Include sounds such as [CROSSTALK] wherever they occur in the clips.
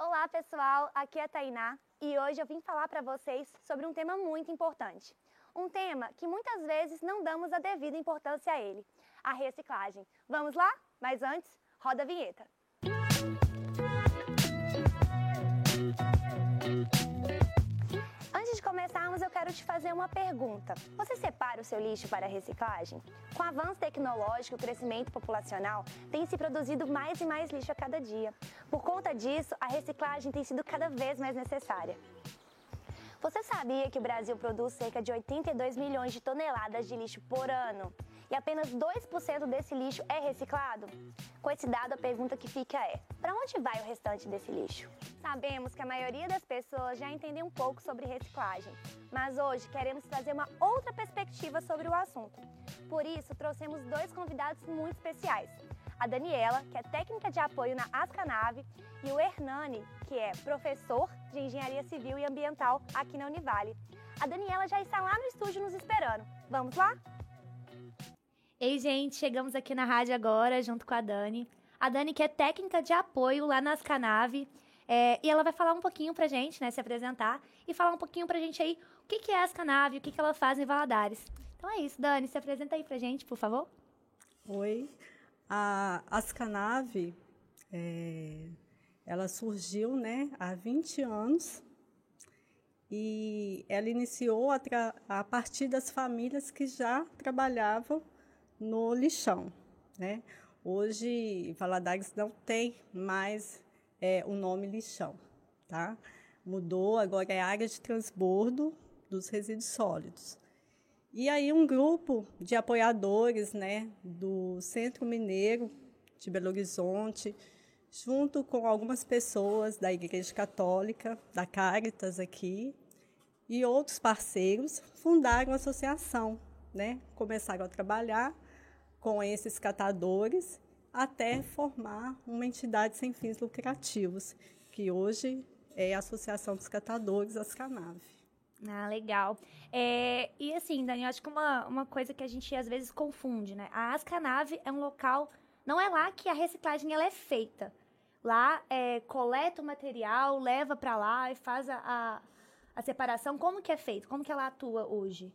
Olá pessoal, aqui é a Tainá e hoje eu vim falar para vocês sobre um tema muito importante. Um tema que muitas vezes não damos a devida importância a ele, a reciclagem. Vamos lá? Mas antes, roda a vinheta. Antes de começarmos, eu quero te fazer uma pergunta. Você separa o seu lixo para reciclagem? Com o avanço tecnológico e o crescimento populacional, tem se produzido mais e mais lixo a cada dia. Por conta disso, a reciclagem tem sido cada vez mais necessária. Você sabia que o Brasil produz cerca de 82 milhões de toneladas de lixo por ano? E apenas 2% desse lixo é reciclado? Com esse dado, a pergunta que fica é: para onde vai o restante desse lixo? Sabemos que a maioria das pessoas já entendem um pouco sobre reciclagem, mas hoje queremos trazer uma outra perspectiva sobre o assunto. Por isso, trouxemos dois convidados muito especiais a Daniela, que é técnica de apoio na Ascanave, e o Hernani, que é professor de Engenharia Civil e Ambiental aqui na Univale. A Daniela já está lá no estúdio nos esperando. Vamos lá? Ei, gente, chegamos aqui na rádio agora, junto com a Dani. A Dani, que é técnica de apoio lá na Ascanave, é, e ela vai falar um pouquinho pra gente, né, se apresentar, e falar um pouquinho pra gente aí o que, que é a Ascanave, o que, que ela faz em Valadares. Então é isso, Dani, se apresenta aí pra gente, por favor. Oi, a Ascanave, é, ela surgiu né, há 20 anos e ela iniciou a, a, partir das famílias que já trabalhavam no lixão. Né? Hoje, Valadares não tem mais é, o nome lixão. Tá? Mudou, agora é área de transbordo dos resíduos sólidos. E aí um grupo de apoiadores né, do Centro Mineiro de Belo Horizonte, junto com algumas pessoas da Igreja Católica, da Caritas aqui, e outros parceiros, fundaram a associação. Né? Começaram a trabalhar com esses catadores até formar uma entidade sem fins lucrativos, que hoje é a Associação dos Catadores, Ascanave. Ah, legal. É, e assim, Dani, eu acho que uma, uma coisa que a gente às vezes confunde, né? A Ascanave é um local, não é lá que a reciclagem ela é feita. Lá é, coleta o material, leva para lá e faz a, a, a, separação. Como que é feito? Como que ela atua hoje?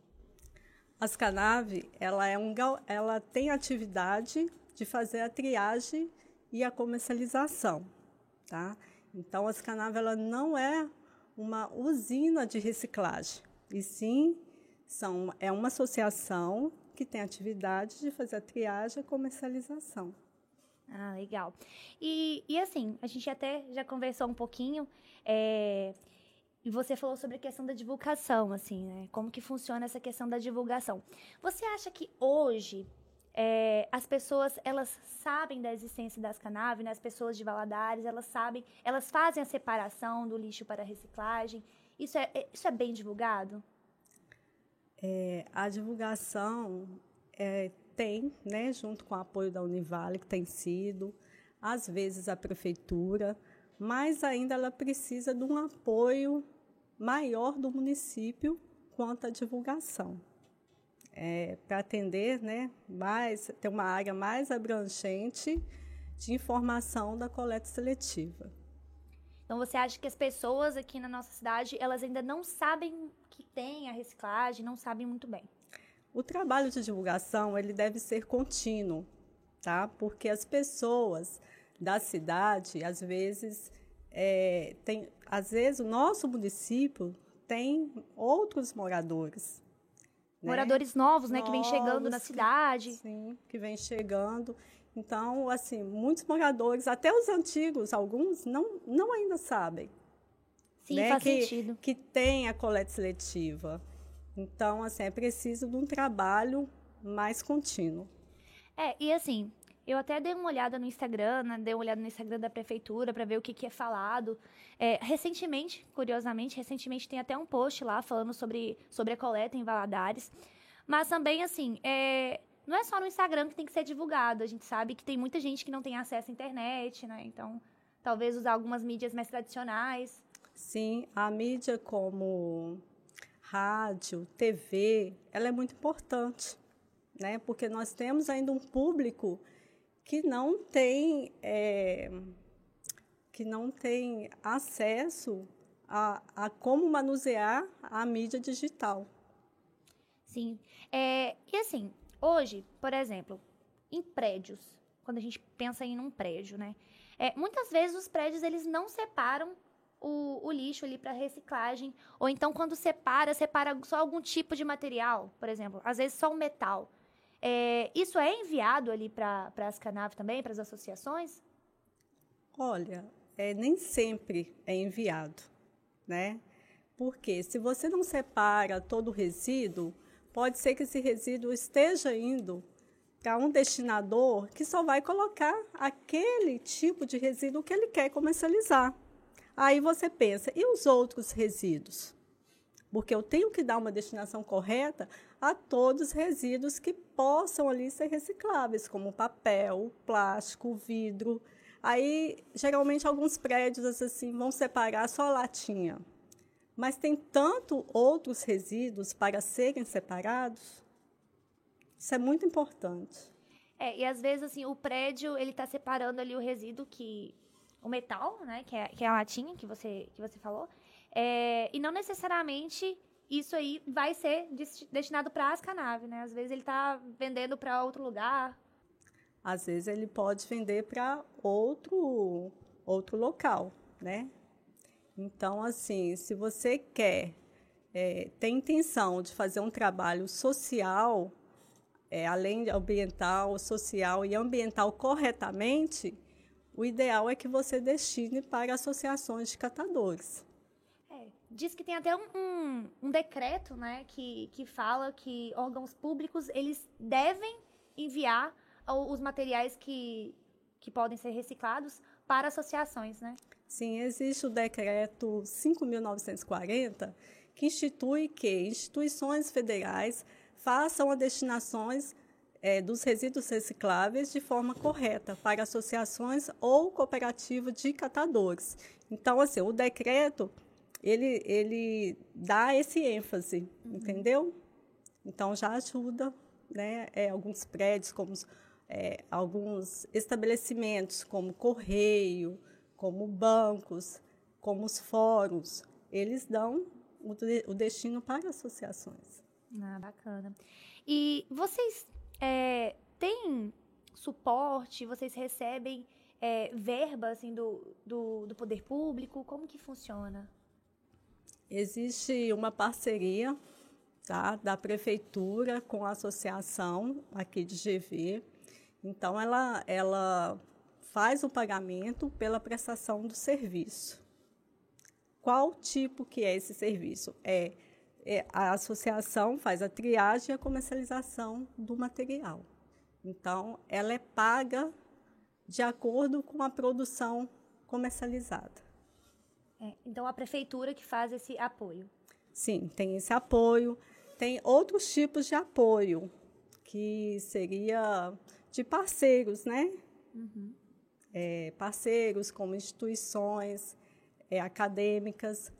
A Ascanave, ela, é um, ela tem atividade de fazer a triagem e a comercialização, tá? Então, a Ascanave, ela não é uma usina de reciclagem, e sim são, é uma associação que tem atividade de fazer a triagem e comercialização. Ah, legal. E, e assim, a gente até já conversou um pouquinho, é, e você falou sobre a questão da divulgação, assim, né? Como que funciona essa questão da divulgação. Você acha que hoje é, as pessoas elas sabem da existência das cannabis, né? as pessoas de Valadares, elas sabem, elas fazem a separação do lixo para reciclagem. Isso é, é isso é bem divulgado? É, a divulgação é, tem, né, junto com o apoio da Univale, que tem sido, às vezes a prefeitura, mas ainda ela precisa de um apoio maior do município quanto à divulgação é, para atender, né, mais, ter uma área mais abrangente de informação da coleta seletiva. Então você acha que as pessoas aqui na nossa cidade, elas ainda não sabem que tem a reciclagem, não sabem muito bem? O trabalho de divulgação, ele deve ser contínuo, tá? Porque as pessoas da cidade, às vezes, é, tem, às vezes o nosso município tem outros moradores, né? Moradores novos, né, novos, que vem chegando na cidade. Sim, que vem chegando. Então, assim, muitos moradores, até os antigos, alguns, não, não ainda sabem. Sim, né, faz que, sentido. Que tem a coleta seletiva. Então, assim, é preciso de um trabalho mais contínuo. É, e assim, eu até dei uma olhada no Instagram, né? dei uma olhada no Instagram da prefeitura para ver o que, que é falado. É, recentemente, curiosamente, recentemente tem até um post lá falando sobre, sobre a coleta em Valadares. Mas também, assim, é, não é só no Instagram que tem que ser divulgado. A gente sabe que tem muita gente que não tem acesso à internet, né? Então, talvez usar algumas mídias mais tradicionais. Sim, a mídia como rádio, TV, ela é muito importante, né? Porque nós temos ainda um público que não tem é, que não têm acesso a, a como manusear a mídia digital. Sim. É, e assim, hoje, por exemplo, em prédios, quando a gente pensa em um prédio, né? É, muitas vezes os prédios eles não separam o, o lixo ali para reciclagem, ou então quando separa, separa só algum tipo de material, por exemplo, às vezes só o metal. É, isso é enviado ali para as Canave também, para as associações? Olha, é, nem sempre é enviado, né? Porque se você não separa todo o resíduo, pode ser que esse resíduo esteja indo para um destinador que só vai colocar aquele tipo de resíduo que ele quer comercializar. Aí você pensa, e os outros resíduos? Porque eu tenho que dar uma destinação correta a todos os resíduos que possam ali ser recicláveis, como papel, plástico, vidro. Aí, geralmente, alguns prédios assim vão separar só a latinha. Mas tem tanto outros resíduos para serem separados isso é muito importante. É, e às vezes, assim, o prédio, ele está separando ali o resíduo que... O metal, né? Que é, que é a latinha que você, que você falou. É, e não necessariamente isso aí vai ser destinado para a Ascanave, né? Às vezes ele está vendendo para outro lugar. Às vezes ele pode vender para outro, outro local, né? Então, assim, se você quer, é, tem intenção de fazer um trabalho social, é, além de ambiental, social e ambiental corretamente, o ideal é que você destine para associações de catadores. Diz que tem até um, um, um, decreto né, que, que fala que órgãos públicos eles devem enviar os materiais que, que podem ser reciclados para associações, né? Sim, existe o decreto 5.940 que institui que instituições federais façam as destinações é, dos resíduos recicláveis de forma correta para associações ou cooperativas de catadores. Então, assim, o decreto ele, ele dá esse ênfase, uhum. entendeu? Então já ajuda, né? É, alguns prédios, como é, alguns estabelecimentos, como correio, como bancos, como os fóruns, eles dão o, o destino para associações. Ah, bacana. E vocês é, têm suporte? Vocês recebem é, verba assim, do, do, do poder público? Como que funciona? Existe uma parceria tá, da prefeitura com a associação aqui de GV. Então, ela, ela faz o pagamento pela prestação do serviço. Qual tipo que é esse serviço? É é, a associação faz a triagem e a comercialização do material. Então, ela é paga de acordo com a produção comercializada. É, então, a prefeitura que faz esse apoio? Sim, tem esse apoio. Tem outros tipos de apoio, que seria de parceiros, né? Uhum. É, parceiros como instituições é, acadêmicas,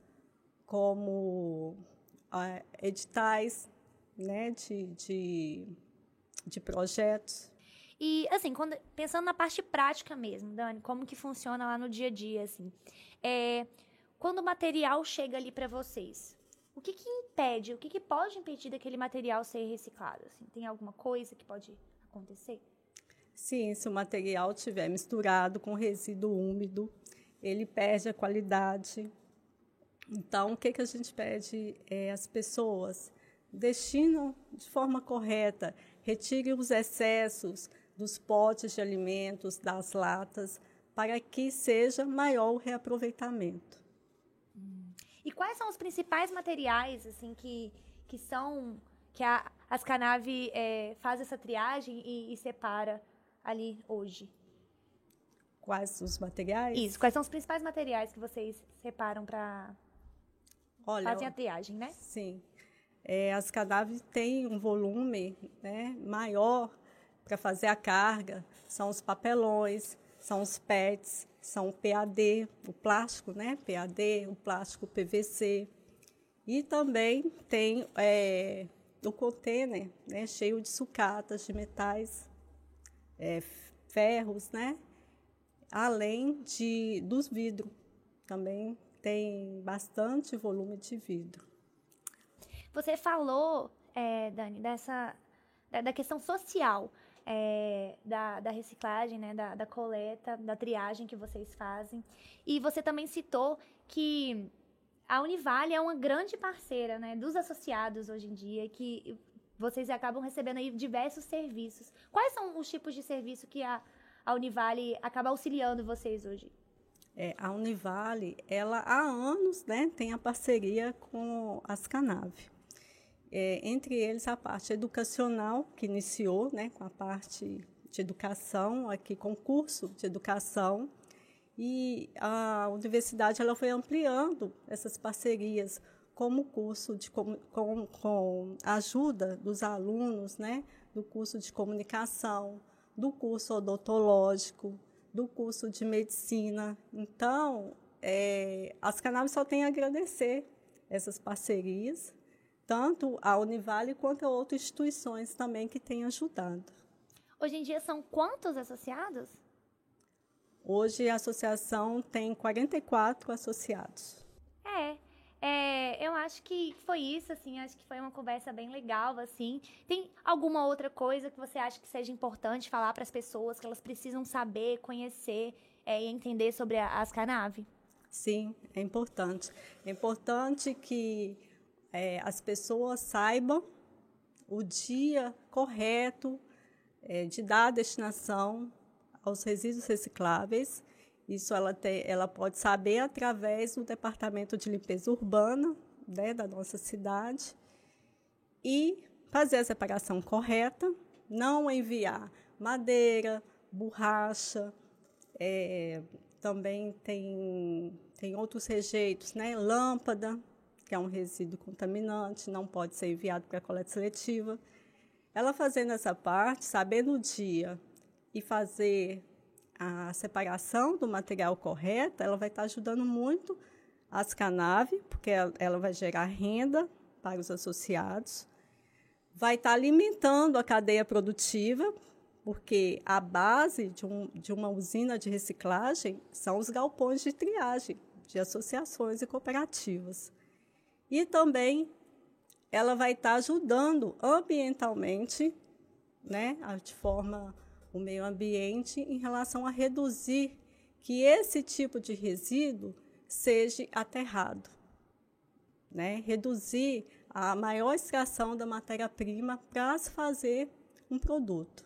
como editais né, de, de, de projetos. E, assim, quando, pensando na parte prática mesmo, Dani, como que funciona lá no dia a dia, assim, é, quando o material chega ali para vocês, o que que impede, o que que pode impedir daquele material ser reciclado? Assim, tem alguma coisa que pode acontecer? Sim, se o material estiver misturado com resíduo úmido, ele perde a qualidade, então, o que, que a gente pede é as pessoas destinam de forma correta, retire os excessos dos potes de alimentos, das latas, para que seja maior o reaproveitamento. E quais são os principais materiais assim que, que são que a Ascanave é, faz essa triagem e, e separa ali hoje? Quais os materiais? Isso. Quais são os principais materiais que vocês separam para Olha, fazem a triagem, né? Sim. É, as cadáveres têm um volume né, maior para fazer a carga. São os papelões, são os PETs, são o PAD, o plástico, né? PAD, o plástico PVC. E também tem é, o container né, cheio de sucatas, de metais, é, ferros, né? além de dos vidros. Também tem bastante volume de vidro. Você falou, é, Dani, dessa da, da questão social é, da, da, reciclagem, né, da, da coleta, da triagem que vocês fazem. E você também citou que a Univale é uma grande parceira né, dos associados hoje em dia, que vocês acabam recebendo aí diversos serviços. Quais são os tipos de serviço que a, a Univale acaba auxiliando vocês hoje? É, a Univale, ela há anos né, tem a parceria com as Canave. É, entre eles a parte educacional, que iniciou né, com a parte de educação, aqui com curso de educação, e a universidade ela foi ampliando essas parcerias como curso de com, com, com ajuda dos alunos, né, do curso de comunicação, do curso odontológico, do curso de medicina. Então, é, as cannabis só têm a agradecer essas parcerias, tanto a Univale quanto a outras instituições também que têm ajudado. Hoje em dia são quantos associados? Hoje a associação tem 44 associados. É, é, eu acho que foi isso, assim, acho que foi uma conversa bem legal, assim. Tem alguma outra coisa que você acha que seja importante falar para as pessoas, que elas precisam saber, conhecer é, e entender sobre a Ascanave? Sim, é importante. É importante que é, as pessoas saibam o dia correto é, de dar a destinação aos resíduos recicláveis. Isso ela, tem, ela pode saber através do Departamento de Limpeza Urbana né, da nossa cidade e fazer a separação correta, não enviar madeira, borracha, é, também tem, tem outros rejeitos, né, lâmpada, que é um resíduo contaminante, não pode ser enviado para a coleta seletiva. Ela fazendo essa parte, sabendo o dia e fazer a separação do material correto, ela vai estar ajudando muito as Canave, porque ela vai gerar renda para os associados, vai estar alimentando a cadeia produtiva, porque a base de, um, de uma usina de reciclagem são os galpões de triagem de associações e cooperativas. E também ela vai estar ajudando ambientalmente, né, de forma o meio ambiente em relação a reduzir que esse tipo de resíduo seja aterrado, né? Reduzir a maior extração da matéria-prima para se fazer um produto.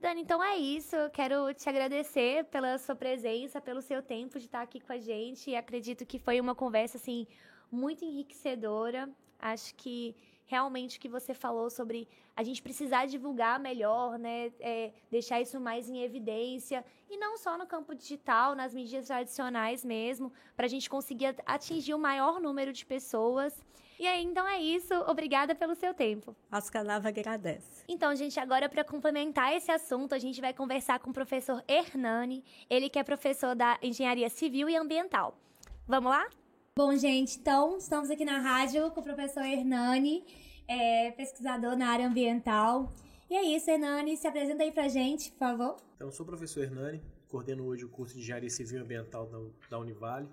Dani, então é isso. Eu quero te agradecer pela sua presença, pelo seu tempo de estar aqui com a gente. E acredito que foi uma conversa assim muito enriquecedora. Acho que realmente o que você falou sobre a gente precisar divulgar melhor, né? É, deixar isso mais em evidência. E não só no campo digital, nas mídias tradicionais mesmo, para a gente conseguir atingir o maior número de pessoas. E aí, então é isso. Obrigada pelo seu tempo. As Canava agradece. Então, gente, agora para complementar esse assunto, a gente vai conversar com o professor Hernani, ele que é professor da Engenharia Civil e Ambiental. Vamos lá? Bom, gente, então estamos aqui na rádio com o professor Hernani, é, pesquisador na área ambiental. E é isso, Hernani, se apresenta aí pra gente, por favor. Então, eu sou o professor Hernani, coordeno hoje o curso de Engenharia Civil e Ambiental da, da Univale.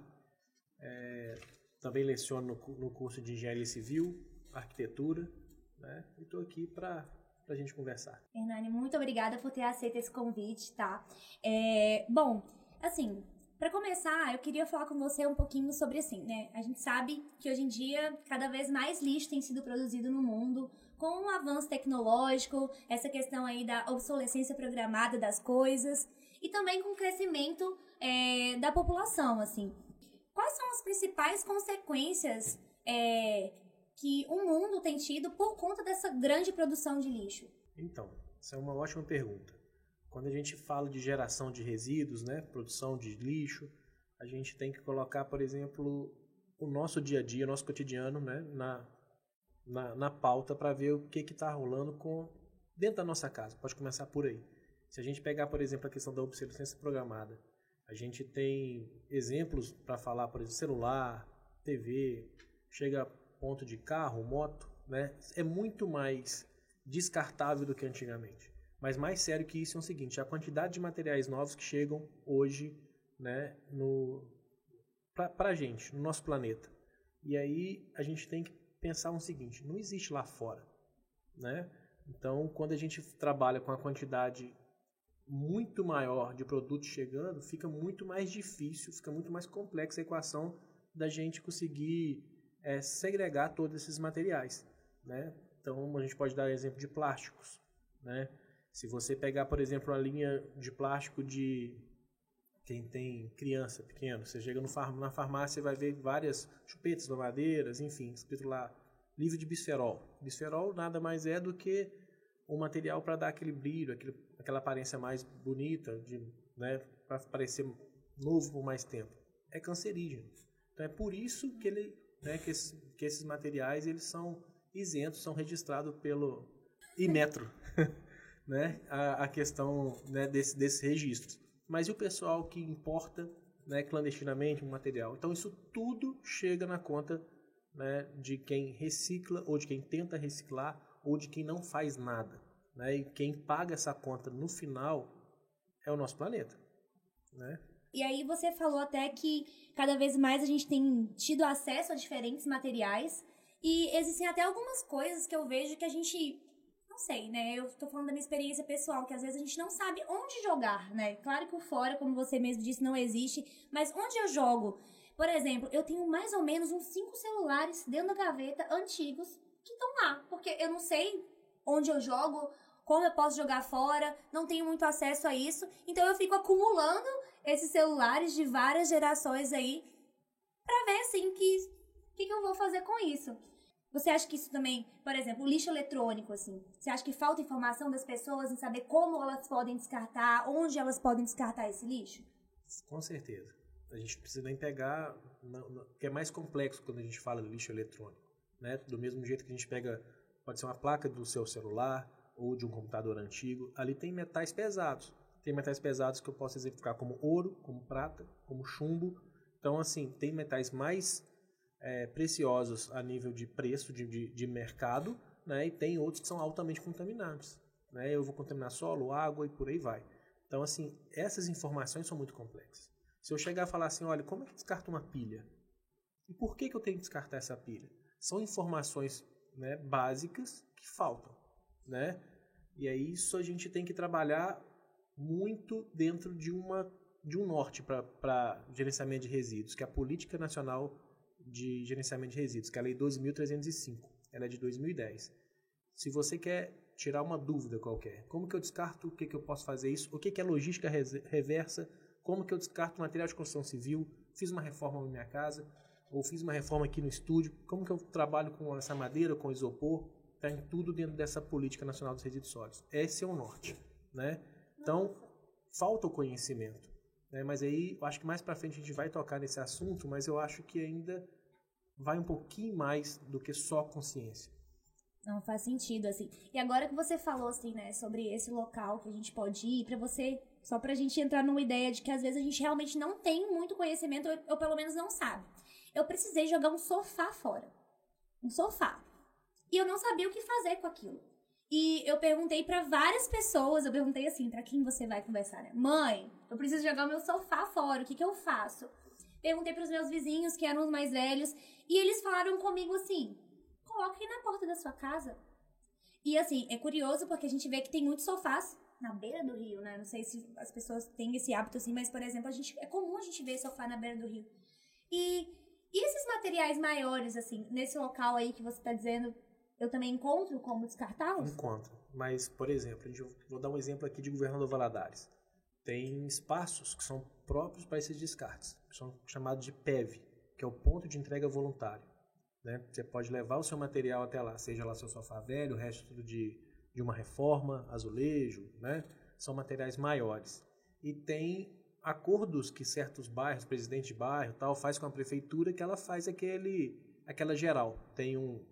É, também leciono no, no, curso de Engenharia Civil, Arquitetura, né? E estou aqui para a gente conversar. Hernani, muito obrigada por ter aceito esse convite, tá? É, bom, assim, para começar, eu queria falar com você um pouquinho sobre assim, né? A gente sabe que hoje em dia cada vez mais lixo tem sido produzido no mundo, com o avanço tecnológico, essa questão aí da obsolescência programada das coisas e também com o crescimento é, da população, assim. Quais são as principais consequências é, que o mundo tem tido por conta dessa grande produção de lixo? Então, essa é uma ótima pergunta. Quando a gente fala de geração de resíduos, né, produção de lixo, a gente tem que colocar, por exemplo, o nosso dia a dia, o nosso cotidiano, né, na, na, na pauta para ver o que está rolando com dentro da nossa casa. Pode começar por aí. Se a gente pegar, por exemplo, a questão da obsolescência programada, a gente tem exemplos para falar, por exemplo, celular, TV, chega a ponto de carro, moto, né? É muito mais descartável do que antigamente. Mas mais sério que isso é o seguinte: a quantidade de materiais novos que chegam hoje né, para a gente, no nosso planeta. E aí a gente tem que pensar o seguinte: não existe lá fora. Né? Então, quando a gente trabalha com a quantidade muito maior de produtos chegando, fica muito mais difícil, fica muito mais complexa a equação da gente conseguir é, segregar todos esses materiais. Né? Então, a gente pode dar exemplo de plásticos. Né? Se você pegar, por exemplo, a linha de plástico de quem tem criança pequena, você chega no, na farmácia e vai ver várias chupetas, lavadeiras, enfim, escrito lá, livre de bisferol. Bisferol nada mais é do que um material para dar aquele brilho, aquele, aquela aparência mais bonita, de, né, para parecer novo por mais tempo. É cancerígeno. Então é por isso que, ele, né, que, esses, que esses materiais eles são isentos, são registrados pelo Imetro, [LAUGHS] né, a, a questão né, desse, desses registros mas e o pessoal que importa né, clandestinamente o material? Então isso tudo chega na conta né, de quem recicla ou de quem tenta reciclar ou de quem não faz nada. Né? E quem paga essa conta no final é o nosso planeta. Né? E aí você falou até que cada vez mais a gente tem tido acesso a diferentes materiais e existem até algumas coisas que eu vejo que a gente não sei, né? Eu tô falando da minha experiência pessoal, que às vezes a gente não sabe onde jogar, né? Claro que o fora, como você mesmo disse, não existe, mas onde eu jogo? Por exemplo, eu tenho mais ou menos uns cinco celulares dentro da gaveta antigos que estão lá, porque eu não sei onde eu jogo, como eu posso jogar fora, não tenho muito acesso a isso, então eu fico acumulando esses celulares de várias gerações aí para ver assim que que, que eu vou fazer com isso. Você acha que isso também, por exemplo, o lixo eletrônico, assim, você acha que falta informação das pessoas em saber como elas podem descartar, onde elas podem descartar esse lixo? Com certeza. A gente precisa nem pegar, que é mais complexo quando a gente fala de lixo eletrônico, né? Do mesmo jeito que a gente pega, pode ser uma placa do seu celular ou de um computador antigo, ali tem metais pesados. Tem metais pesados que eu posso exemplificar como ouro, como prata, como chumbo. Então, assim, tem metais mais é, preciosos a nível de preço de, de, de, mercado, né? e tem outros que são altamente contaminantes. Né? Eu vou contaminar solo, água e por aí vai. Então, assim, essas informações são muito complexas. Se eu chegar a falar assim, olha, como é que descarta uma pilha? E por que, que eu tenho que descartar essa pilha? São informações né, básicas que faltam. Né? E aí isso a gente tem que trabalhar muito dentro de, uma, de um norte para gerenciamento de resíduos, que é a Política Nacional de Gerenciamento de Resíduos, que é a Lei 12.305. Ela é de 2010. Se você quer tirar uma dúvida qualquer, como que eu descarto, o que, que eu posso fazer isso, o que, que é logística reversa, como que eu descarto material de construção civil, fiz uma reforma na minha casa, ou fiz uma reforma aqui no estúdio, como que eu trabalho com essa madeira, com isopor, está em tudo dentro dessa Política Nacional dos Resíduos Sólidos. Esse é o norte. Né? Então, falta o conhecimento. Né? Mas aí, eu acho que mais para frente a gente vai tocar nesse assunto, mas eu acho que ainda vai um pouquinho mais do que só consciência. Não faz sentido, assim. E agora que você falou, assim, né, sobre esse local que a gente pode ir, para você, só pra gente entrar numa ideia de que às vezes a gente realmente não tem muito conhecimento, ou, ou pelo menos não sabe. Eu precisei jogar um sofá fora. Um sofá. E eu não sabia o que fazer com aquilo. E eu perguntei para várias pessoas, eu perguntei assim, para quem você vai conversar, né? Mãe, eu preciso jogar o meu sofá fora, o que que eu faço? Perguntei para os meus vizinhos, que eram os mais velhos, e eles falaram comigo assim: coloque na porta da sua casa. E assim, é curioso porque a gente vê que tem muitos sofás na beira do rio, né? Não sei se as pessoas têm esse hábito assim, mas por exemplo, a gente é comum a gente ver sofá na beira do rio. E, e esses materiais maiores assim, nesse local aí que você está dizendo, eu também encontro como descartá-los? Encontro. Mas, por exemplo, vou dar um exemplo aqui de Governador Valadares. Tem espaços que são próprios para esses descartes, que são chamados de PEV, que é o ponto de entrega voluntário. Né? Você pode levar o seu material até lá, seja lá seu sofá velho, o resto de, de uma reforma, azulejo, né? são materiais maiores. E tem acordos que certos bairros, presidente de bairro tal, faz com a prefeitura que ela faz aquele, aquela geral. Tem um,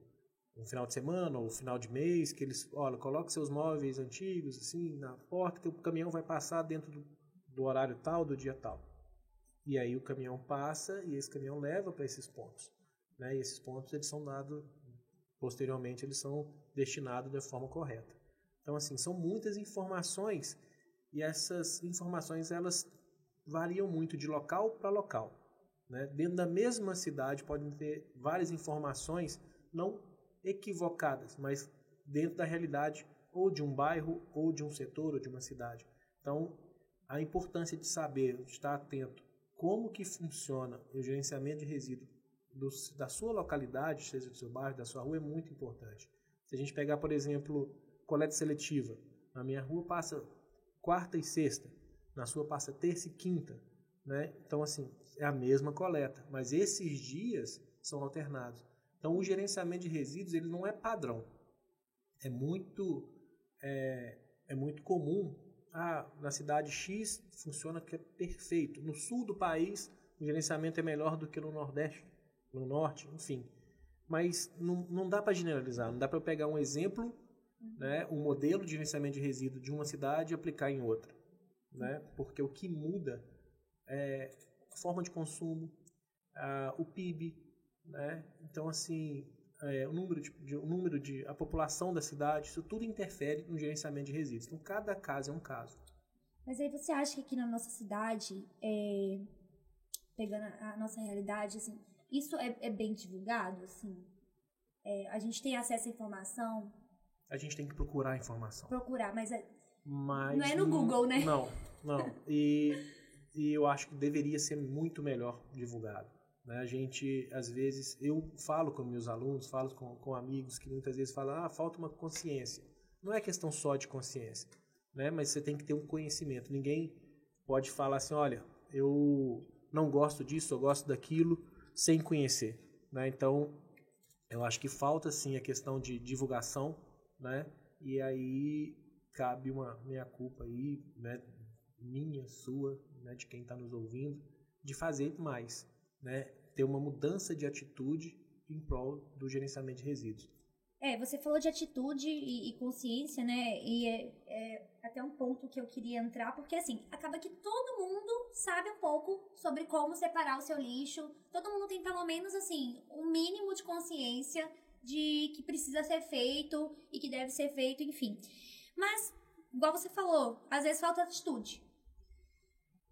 um final de semana ou final de mês, que eles, olha, coloque seus móveis antigos assim na porta que o caminhão vai passar dentro do, do horário tal, do dia tal. E aí o caminhão passa e esse caminhão leva para esses pontos. Né? E esses pontos eles são dados, posteriormente eles são destinados da forma correta. Então, assim, são muitas informações e essas informações elas variam muito de local para local. Né? Dentro da mesma cidade podem ter várias informações não equivocadas, mas dentro da realidade ou de um bairro, ou de um setor, ou de uma cidade. Então, a importância de saber, de estar atento, como que funciona o gerenciamento de resíduos do, da sua localidade, seja do seu bairro, da sua rua, é muito importante. Se a gente pegar, por exemplo, coleta seletiva, na minha rua passa quarta e sexta, na sua passa terça e quinta, né? Então, assim, é a mesma coleta, mas esses dias são alternados. Então, o gerenciamento de resíduos ele não é padrão. É muito é, é muito comum. Ah, na cidade X funciona que é perfeito. No sul do país, o gerenciamento é melhor do que no Nordeste, no Norte, enfim. Mas não, não dá para generalizar. Não dá para eu pegar um exemplo, né, um modelo de gerenciamento de resíduo de uma cidade e aplicar em outra. Né? Porque o que muda é a forma de consumo, a, o PIB. Né? Então, assim, é, o número, de, de, o número de a população da cidade, isso tudo interfere no gerenciamento de resíduos. Então, cada caso é um caso. Mas aí você acha que aqui na nossa cidade, é, pegando a, nossa realidade, assim, isso é, é bem divulgado, assim? É, a gente tem acesso à informação? A gente tem que procurar a informação. Procurar, mas, é, mas não é no Google, né? Não, não. E, e eu acho que deveria ser muito melhor divulgado. Né? A gente, às vezes, eu falo com meus alunos, falo com, com amigos que muitas vezes falam, ah, falta uma consciência. Não é questão só de consciência, né? mas você tem que ter um conhecimento. Ninguém pode falar assim, olha, eu não gosto disso, eu gosto daquilo, sem conhecer. Né? Então, eu acho que falta sim a questão de divulgação, né? E aí cabe uma minha culpa aí, né? Minha, sua, né? De quem está nos ouvindo, de fazer mais né, ter uma mudança de atitude em prol do gerenciamento de resíduos. É, você falou de atitude e, e consciência, né? E é, é, até um ponto que eu queria entrar, porque assim, acaba que todo mundo sabe um pouco sobre como separar o seu lixo. Todo mundo tem pelo menos assim, um mínimo de consciência de que precisa ser feito e que deve ser feito, enfim. Mas, igual você falou, às vezes falta atitude.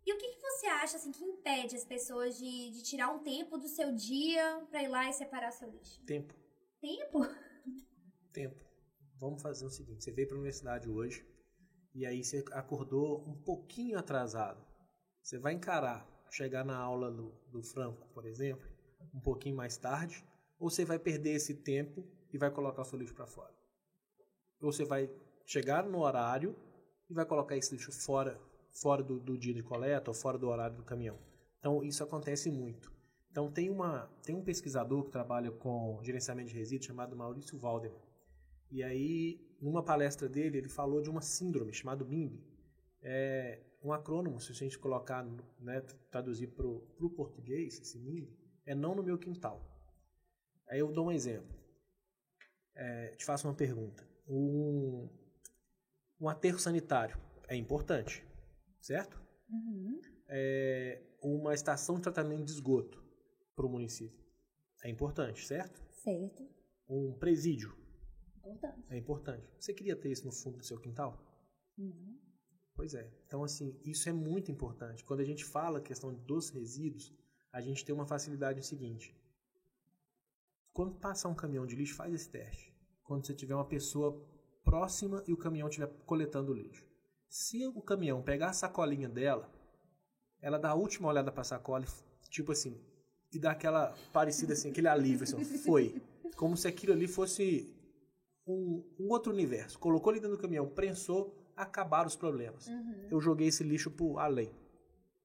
E o que, que, você acha assim que impede as pessoas de, de tirar um tempo do seu dia para ir lá e separar seu lixo? Tempo. Tempo? [LAUGHS] Tempo. Vamos fazer o seguinte: você veio para a universidade hoje e aí você acordou um pouquinho atrasado. Você vai encarar chegar na aula do, do Franco, por exemplo, um pouquinho mais tarde, ou você vai perder esse tempo e vai colocar o seu lixo para fora? Ou você vai chegar no horário e vai colocar esse lixo fora fora do, do dia de coleta ou fora do horário do caminhão. Então, isso acontece muito. Então, tem, uma, tem um pesquisador que trabalha com gerenciamento de resíduos chamado Maurício Waldman. E aí, numa palestra dele, ele falou de uma síndrome chamada BIMB. É um acrônimo, se a gente colocar, né, traduzir para o português, esse MIMB, é não no meu quintal. Aí eu dou um exemplo. É, te faço uma pergunta. Um, um aterro sanitário é importante certo? Uhum. É uma estação de tratamento de esgoto para o município. É importante, certo? Certo. Um presídio. Importante. É importante. Você queria ter isso no fundo do seu quintal? Uhum. Pois é. Então, assim, isso é muito importante. Quando a gente fala a questão dos resíduos, a gente tem uma facilidade no seguinte. Quando passar um caminhão de lixo, faz esse teste. Quando você tiver uma pessoa próxima e o caminhão estiver coletando o lixo. Se o caminhão pegar a sacolinha dela, ela dá a última olhada para a sacola, tipo assim, e dá aquela parecida assim, aquele alívio, assim, foi. Como se aquilo ali fosse um, um, outro universo. Colocou ali dentro do caminhão, prensou, acabaram os problemas. Uhum. Eu joguei esse lixo por além.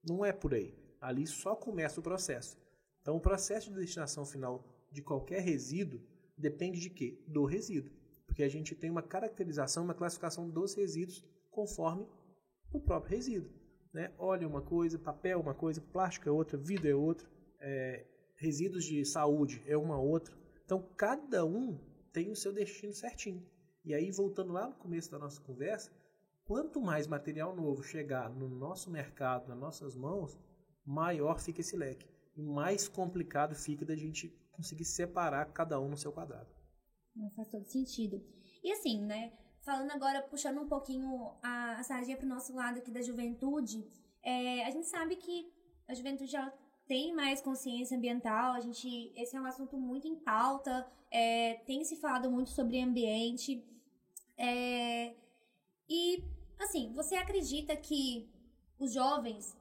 Não é por aí. Ali só começa o processo. Então, o processo de destinação final de qualquer resíduo depende de quê? Do resíduo. Porque a gente tem uma caracterização, uma classificação dos resíduos conforme o próprio resíduo. Né? Óleo é uma coisa, papel é uma coisa, plástico é outra, vidro é outra, é, resíduos de saúde é uma outra. Então, cada um tem o seu destino certinho. E aí, voltando lá no começo da nossa conversa, quanto mais material novo chegar no nosso mercado, nas nossas mãos, maior fica esse leque. E mais complicado fica da gente conseguir separar cada um no seu quadrado. Não faz todo sentido. E assim, né? Falando agora, puxando um pouquinho a, a sardinha para o nosso lado aqui da juventude, é, a gente sabe que a juventude já tem mais consciência ambiental, a gente, esse é um assunto muito em pauta, é, tem se falado muito sobre ambiente, é, e, assim, você acredita que os jovens,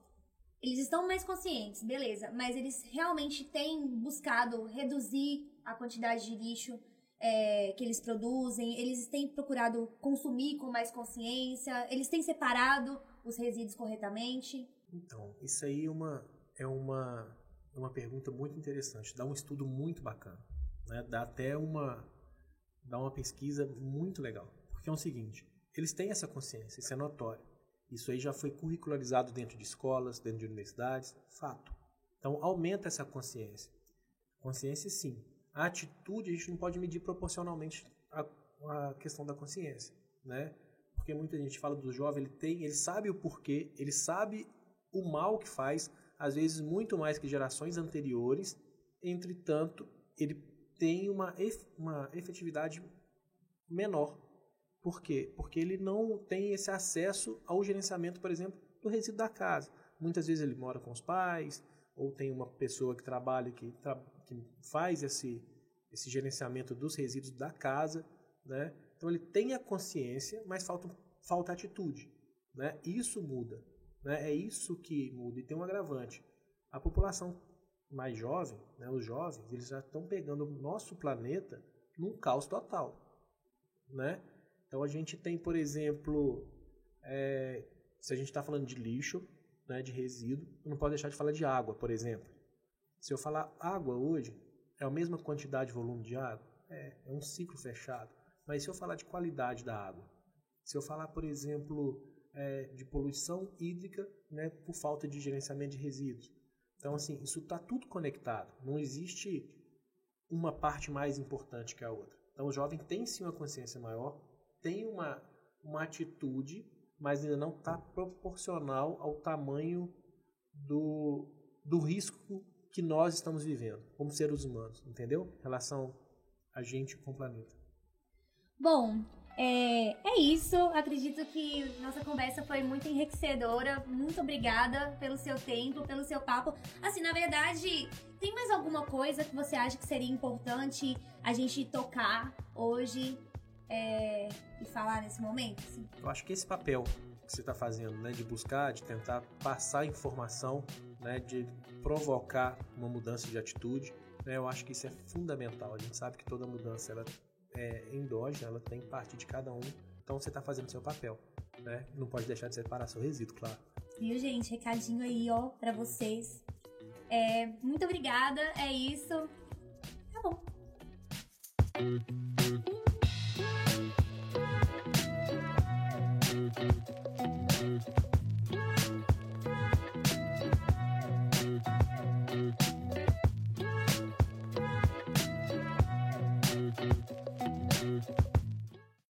eles estão mais conscientes, beleza, mas eles realmente têm buscado reduzir a quantidade de lixo é, que eles produzem, eles têm procurado consumir com mais consciência, eles têm separado os resíduos corretamente? Então, isso aí é uma, é uma, é uma pergunta muito interessante, dá um estudo muito bacana, né? dá até uma, dá uma pesquisa muito legal, porque é o seguinte, eles têm essa consciência, isso é notório, isso aí já foi curricularizado dentro de escolas, dentro de universidades, fato. Então, aumenta essa consciência. Consciência, sim. A atitude a gente não pode medir proporcionalmente a, a questão da consciência, né? Porque muita gente fala do jovem, ele tem, ele sabe o porquê, ele sabe o mal que faz, às vezes muito mais que gerações anteriores. Entretanto, ele tem uma, uma efetividade menor. Por quê? Porque ele não tem esse acesso ao gerenciamento, por exemplo, do resíduo da casa. Muitas vezes ele mora com os pais, ou tem uma pessoa que trabalha, que, tra que faz esse, esse gerenciamento dos resíduos da casa, né? Então ele tem a consciência, mas falta, falta atitude, né? Isso muda, né? É isso que muda e tem um agravante. A população mais jovem, né, os jovens, eles já estão pegando o nosso planeta num caos total, né? Então a gente tem, por exemplo, é, se a gente está falando de lixo, né, de resíduo, não pode deixar de falar de água, por exemplo. Se eu falar água hoje, é a mesma quantidade e volume de água? É, é um ciclo fechado. Mas se eu falar de qualidade da água, se eu falar, por exemplo, é, de poluição hídrica né, por falta de gerenciamento de resíduos. Então, assim, isso está tudo conectado. Não existe uma parte mais importante que a outra. Então, o jovem tem sim uma consciência maior, tem uma, uma atitude mas ainda não está proporcional ao tamanho do, do risco que nós estamos vivendo como seres humanos, entendeu? Em relação a gente com o planeta. Bom, é, é isso. Acredito que nossa conversa foi muito enriquecedora. Muito obrigada pelo seu tempo, pelo seu papo. Assim, na verdade, tem mais alguma coisa que você acha que seria importante a gente tocar hoje é, e falar nesse momento? Assim. Eu acho que esse papel que você está fazendo, né, de buscar, de tentar passar informação, né, de provocar uma mudança de atitude, né, eu acho que isso é fundamental. A gente sabe que toda mudança ela é endógena, ela tem parte de cada um, então você está fazendo seu papel. Né? Não pode deixar de separar seu resíduo, claro. Viu, gente? Recadinho aí, ó, para vocês. É, muito obrigada, é isso. Tá bom.